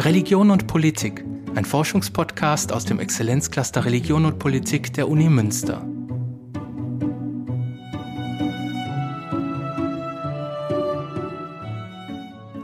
Religion und Politik, ein Forschungspodcast aus dem Exzellenzcluster Religion und Politik der Uni Münster.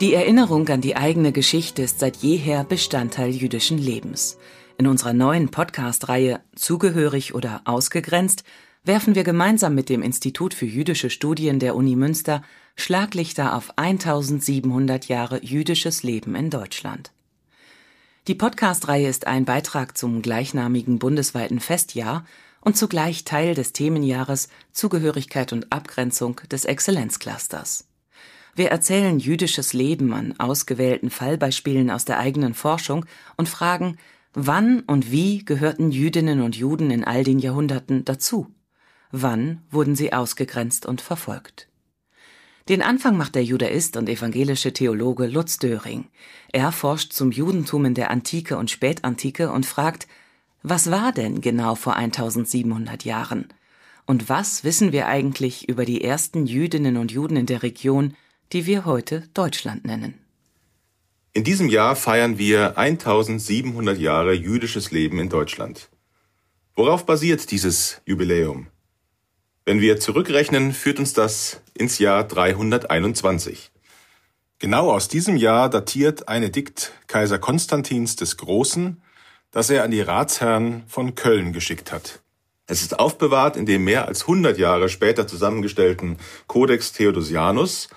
Die Erinnerung an die eigene Geschichte ist seit jeher Bestandteil jüdischen Lebens. In unserer neuen Podcast-Reihe Zugehörig oder ausgegrenzt werfen wir gemeinsam mit dem Institut für jüdische Studien der Uni Münster Schlaglichter auf 1700 Jahre jüdisches Leben in Deutschland. Die Podcast-Reihe ist ein Beitrag zum gleichnamigen bundesweiten Festjahr und zugleich Teil des Themenjahres Zugehörigkeit und Abgrenzung des Exzellenzclusters. Wir erzählen jüdisches Leben an ausgewählten Fallbeispielen aus der eigenen Forschung und fragen, wann und wie gehörten Jüdinnen und Juden in all den Jahrhunderten dazu? Wann wurden sie ausgegrenzt und verfolgt? Den Anfang macht der Judaist und evangelische Theologe Lutz Döring. Er forscht zum Judentum in der Antike und Spätantike und fragt, was war denn genau vor 1700 Jahren? Und was wissen wir eigentlich über die ersten Jüdinnen und Juden in der Region, die wir heute Deutschland nennen? In diesem Jahr feiern wir 1700 Jahre jüdisches Leben in Deutschland. Worauf basiert dieses Jubiläum? Wenn wir zurückrechnen, führt uns das ins Jahr 321. Genau aus diesem Jahr datiert ein Edikt Kaiser Konstantins des Großen, das er an die Ratsherren von Köln geschickt hat. Es ist aufbewahrt in dem mehr als 100 Jahre später zusammengestellten Codex Theodosianus,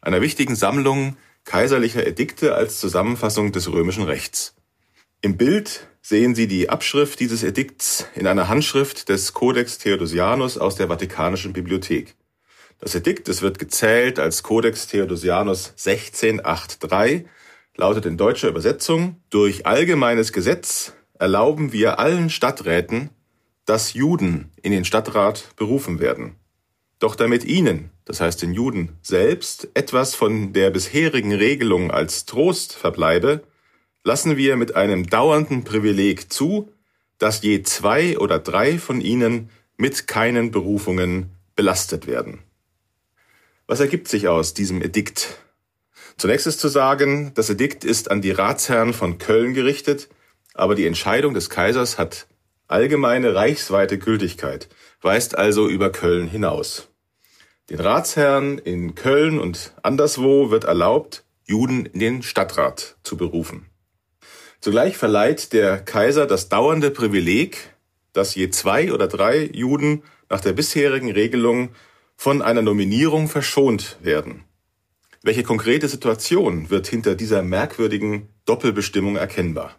einer wichtigen Sammlung kaiserlicher Edikte als Zusammenfassung des römischen Rechts. Im Bild sehen Sie die Abschrift dieses Edikts in einer Handschrift des Codex Theodosianus aus der Vatikanischen Bibliothek. Das Edikt, es wird gezählt als Codex Theodosianus 1683, lautet in deutscher Übersetzung, durch allgemeines Gesetz erlauben wir allen Stadträten, dass Juden in den Stadtrat berufen werden. Doch damit ihnen, das heißt den Juden selbst, etwas von der bisherigen Regelung als Trost verbleibe, lassen wir mit einem dauernden Privileg zu, dass je zwei oder drei von ihnen mit keinen Berufungen belastet werden. Was ergibt sich aus diesem Edikt? Zunächst ist zu sagen, das Edikt ist an die Ratsherren von Köln gerichtet, aber die Entscheidung des Kaisers hat allgemeine reichsweite Gültigkeit, weist also über Köln hinaus. Den Ratsherren in Köln und anderswo wird erlaubt, Juden in den Stadtrat zu berufen. Zugleich verleiht der Kaiser das dauernde Privileg, dass je zwei oder drei Juden nach der bisherigen Regelung von einer Nominierung verschont werden. Welche konkrete Situation wird hinter dieser merkwürdigen Doppelbestimmung erkennbar?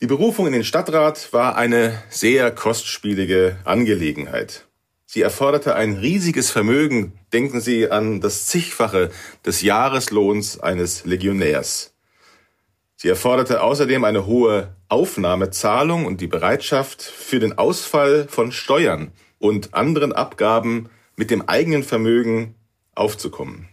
Die Berufung in den Stadtrat war eine sehr kostspielige Angelegenheit. Sie erforderte ein riesiges Vermögen, denken Sie an das zigfache des Jahreslohns eines Legionärs. Sie erforderte außerdem eine hohe Aufnahmezahlung und die Bereitschaft, für den Ausfall von Steuern und anderen Abgaben mit dem eigenen Vermögen aufzukommen.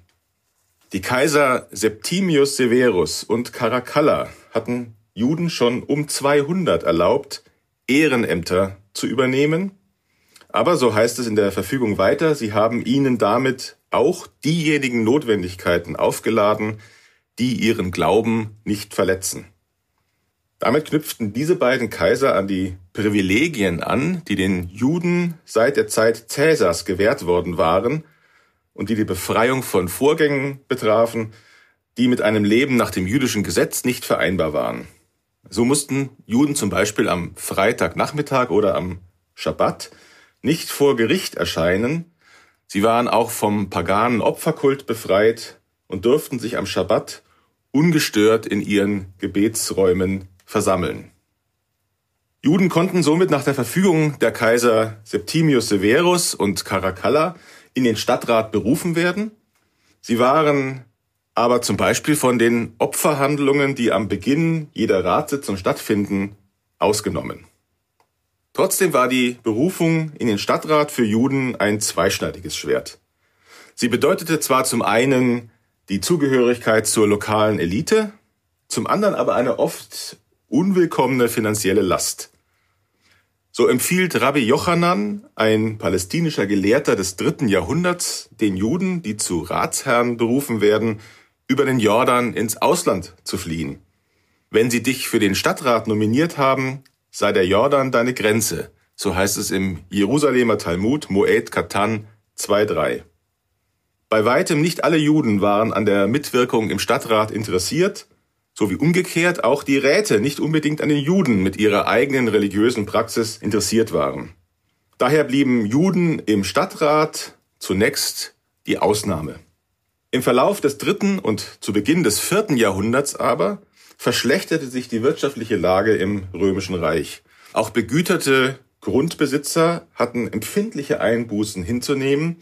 Die Kaiser Septimius Severus und Caracalla hatten Juden schon um 200 erlaubt, Ehrenämter zu übernehmen, aber so heißt es in der Verfügung weiter, sie haben ihnen damit auch diejenigen Notwendigkeiten aufgeladen, die ihren Glauben nicht verletzen. Damit knüpften diese beiden Kaiser an die Privilegien an, die den Juden seit der Zeit Cäsars gewährt worden waren und die die Befreiung von Vorgängen betrafen, die mit einem Leben nach dem jüdischen Gesetz nicht vereinbar waren. So mussten Juden zum Beispiel am Freitagnachmittag oder am Schabbat nicht vor Gericht erscheinen, sie waren auch vom paganen Opferkult befreit und durften sich am Schabbat ungestört in ihren Gebetsräumen versammeln. Juden konnten somit nach der Verfügung der Kaiser Septimius Severus und Caracalla in den Stadtrat berufen werden. Sie waren aber zum Beispiel von den Opferhandlungen, die am Beginn jeder Ratssitzung stattfinden, ausgenommen. Trotzdem war die Berufung in den Stadtrat für Juden ein zweischneidiges Schwert. Sie bedeutete zwar zum einen die Zugehörigkeit zur lokalen Elite, zum anderen aber eine oft unwillkommene finanzielle Last. So empfiehlt Rabbi Jochanan, ein palästinischer Gelehrter des dritten Jahrhunderts, den Juden, die zu Ratsherren berufen werden, über den Jordan ins Ausland zu fliehen. wenn sie dich für den Stadtrat nominiert haben, sei der Jordan deine Grenze. So heißt es im Jerusalemer Talmud Moed Katan 2.3. Bei weitem nicht alle Juden waren an der Mitwirkung im Stadtrat interessiert, so wie umgekehrt auch die Räte nicht unbedingt an den Juden mit ihrer eigenen religiösen Praxis interessiert waren. Daher blieben Juden im Stadtrat zunächst die Ausnahme. Im Verlauf des dritten und zu Beginn des vierten Jahrhunderts aber verschlechterte sich die wirtschaftliche Lage im Römischen Reich. Auch begüterte Grundbesitzer hatten empfindliche Einbußen hinzunehmen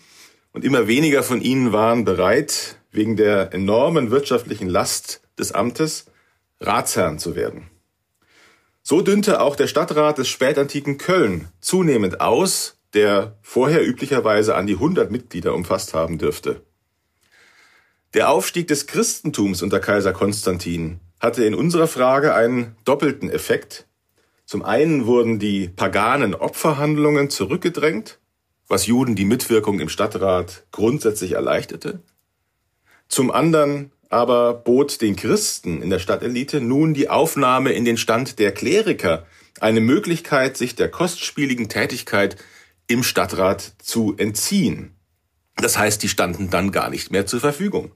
und immer weniger von ihnen waren bereit, wegen der enormen wirtschaftlichen Last des Amtes Ratsherrn zu werden. So dünnte auch der Stadtrat des spätantiken Köln zunehmend aus, der vorher üblicherweise an die 100 Mitglieder umfasst haben dürfte. Der Aufstieg des Christentums unter Kaiser Konstantin hatte in unserer Frage einen doppelten Effekt. Zum einen wurden die paganen Opferhandlungen zurückgedrängt, was Juden die Mitwirkung im Stadtrat grundsätzlich erleichterte. Zum anderen aber bot den Christen in der Stadtelite nun die Aufnahme in den Stand der Kleriker eine Möglichkeit, sich der kostspieligen Tätigkeit im Stadtrat zu entziehen. Das heißt, die standen dann gar nicht mehr zur Verfügung.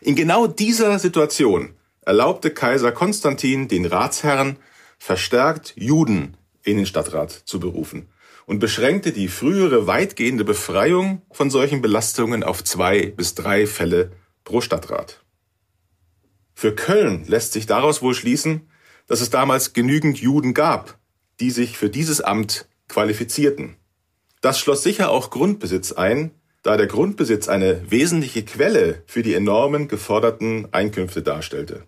In genau dieser Situation erlaubte Kaiser Konstantin den Ratsherren, verstärkt Juden in den Stadtrat zu berufen und beschränkte die frühere weitgehende Befreiung von solchen Belastungen auf zwei bis drei Fälle pro Stadtrat. Für Köln lässt sich daraus wohl schließen, dass es damals genügend Juden gab, die sich für dieses Amt qualifizierten. Das schloss sicher auch Grundbesitz ein, da der Grundbesitz eine wesentliche Quelle für die enormen geforderten Einkünfte darstellte.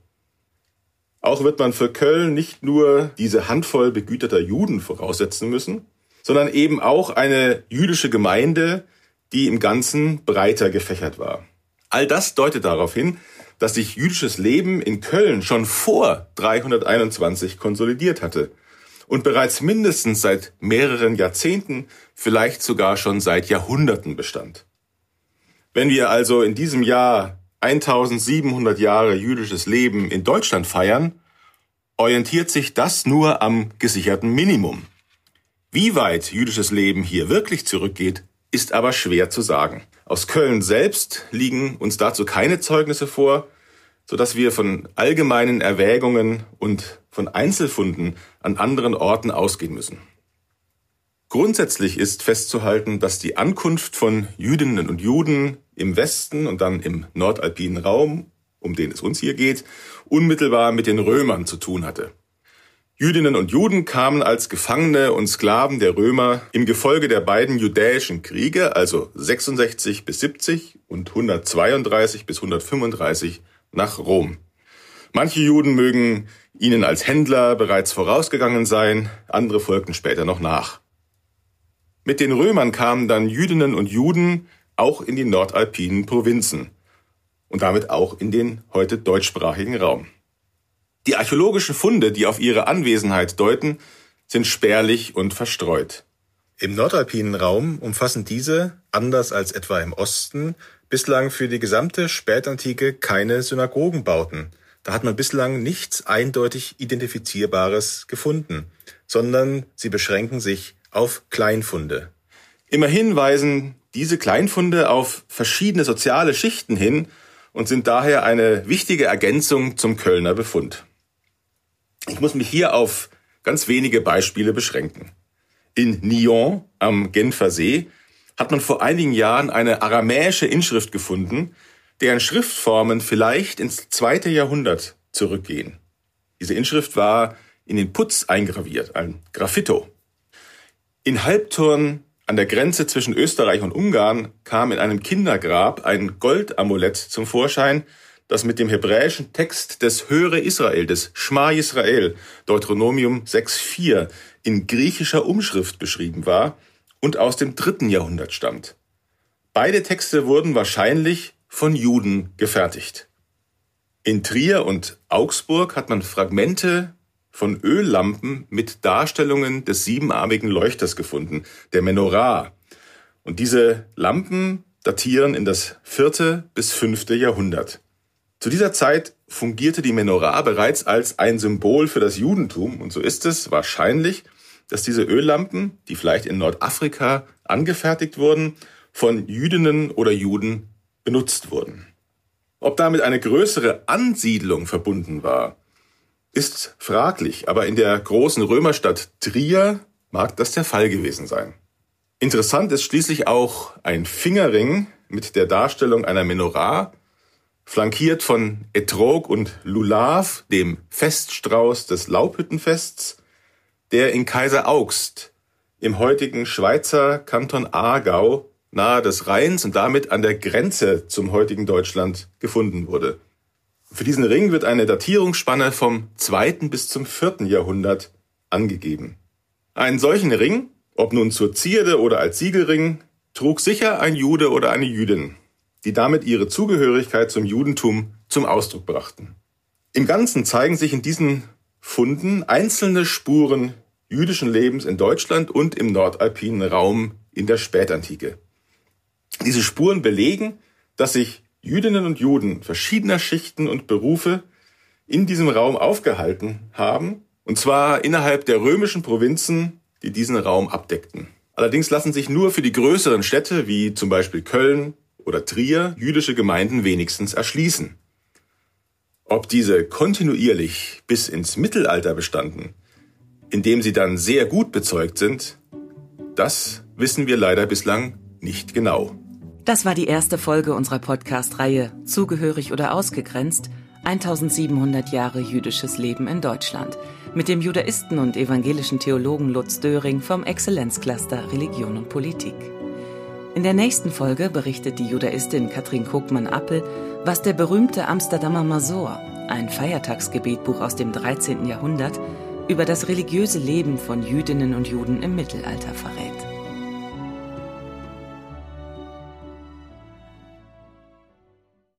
Auch wird man für Köln nicht nur diese Handvoll begüterter Juden voraussetzen müssen, sondern eben auch eine jüdische Gemeinde, die im Ganzen breiter gefächert war. All das deutet darauf hin, dass sich jüdisches Leben in Köln schon vor 321 konsolidiert hatte und bereits mindestens seit mehreren Jahrzehnten, vielleicht sogar schon seit Jahrhunderten bestand. Wenn wir also in diesem Jahr 1700 Jahre jüdisches Leben in Deutschland feiern, orientiert sich das nur am gesicherten Minimum. Wie weit jüdisches Leben hier wirklich zurückgeht, ist aber schwer zu sagen. Aus Köln selbst liegen uns dazu keine Zeugnisse vor, so dass wir von allgemeinen Erwägungen und von Einzelfunden an anderen Orten ausgehen müssen. Grundsätzlich ist festzuhalten, dass die Ankunft von Jüdinnen und Juden im Westen und dann im nordalpinen Raum, um den es uns hier geht, unmittelbar mit den Römern zu tun hatte. Jüdinnen und Juden kamen als Gefangene und Sklaven der Römer im Gefolge der beiden judäischen Kriege, also 66 bis 70 und 132 bis 135 nach Rom. Manche Juden mögen ihnen als Händler bereits vorausgegangen sein, andere folgten später noch nach. Mit den Römern kamen dann Jüdinnen und Juden auch in die nordalpinen Provinzen und damit auch in den heute deutschsprachigen Raum. Die archäologischen Funde, die auf ihre Anwesenheit deuten, sind spärlich und verstreut. Im nordalpinen Raum umfassen diese, anders als etwa im Osten, bislang für die gesamte Spätantike keine Synagogenbauten. Da hat man bislang nichts eindeutig Identifizierbares gefunden, sondern sie beschränken sich auf Kleinfunde. Immerhin weisen diese Kleinfunde auf verschiedene soziale Schichten hin und sind daher eine wichtige Ergänzung zum Kölner Befund. Ich muss mich hier auf ganz wenige Beispiele beschränken. In Nyon am Genfer See hat man vor einigen Jahren eine aramäische Inschrift gefunden, deren Schriftformen vielleicht ins zweite Jahrhundert zurückgehen. Diese Inschrift war in den Putz eingraviert, ein Graffito. In Halbturn an der Grenze zwischen Österreich und Ungarn kam in einem Kindergrab ein Goldamulett zum Vorschein, das mit dem hebräischen Text des Höre Israel, des Schma Israel, Deuteronomium 6.4, in griechischer Umschrift beschrieben war und aus dem dritten Jahrhundert stammt. Beide Texte wurden wahrscheinlich von Juden gefertigt. In Trier und Augsburg hat man Fragmente von Öllampen mit Darstellungen des siebenarmigen Leuchters gefunden, der Menorah. Und diese Lampen datieren in das vierte bis fünfte Jahrhundert. Zu dieser Zeit fungierte die Menorah bereits als ein Symbol für das Judentum und so ist es wahrscheinlich, dass diese Öllampen, die vielleicht in Nordafrika angefertigt wurden, von Jüdinnen oder Juden benutzt wurden. Ob damit eine größere Ansiedlung verbunden war, ist fraglich, aber in der großen Römerstadt Trier mag das der Fall gewesen sein. Interessant ist schließlich auch ein Fingerring mit der Darstellung einer Menorah, flankiert von Etrog und Lulav, dem Feststrauß des Laubhüttenfests, der in Kaiser Augst im heutigen Schweizer Kanton Aargau nahe des Rheins und damit an der Grenze zum heutigen Deutschland gefunden wurde. Für diesen Ring wird eine Datierungsspanne vom zweiten bis zum vierten Jahrhundert angegeben. Einen solchen Ring, ob nun zur Zierde oder als Siegelring, trug sicher ein Jude oder eine Jüdin, die damit ihre Zugehörigkeit zum Judentum zum Ausdruck brachten. Im Ganzen zeigen sich in diesen Funden einzelne Spuren jüdischen Lebens in Deutschland und im nordalpinen Raum in der Spätantike. Diese Spuren belegen, dass sich Jüdinnen und Juden verschiedener Schichten und Berufe in diesem Raum aufgehalten haben, und zwar innerhalb der römischen Provinzen, die diesen Raum abdeckten. Allerdings lassen sich nur für die größeren Städte wie zum Beispiel Köln oder Trier jüdische Gemeinden wenigstens erschließen. Ob diese kontinuierlich bis ins Mittelalter bestanden, indem sie dann sehr gut bezeugt sind, das wissen wir leider bislang nicht genau. Das war die erste Folge unserer Podcast-Reihe Zugehörig oder ausgegrenzt 1700 Jahre jüdisches Leben in Deutschland mit dem Judaisten und evangelischen Theologen Lutz Döring vom Exzellenzcluster Religion und Politik. In der nächsten Folge berichtet die Judaistin Katrin Kogmann-Appel, was der berühmte Amsterdamer Masor, ein Feiertagsgebetbuch aus dem 13. Jahrhundert, über das religiöse Leben von Jüdinnen und Juden im Mittelalter verrät.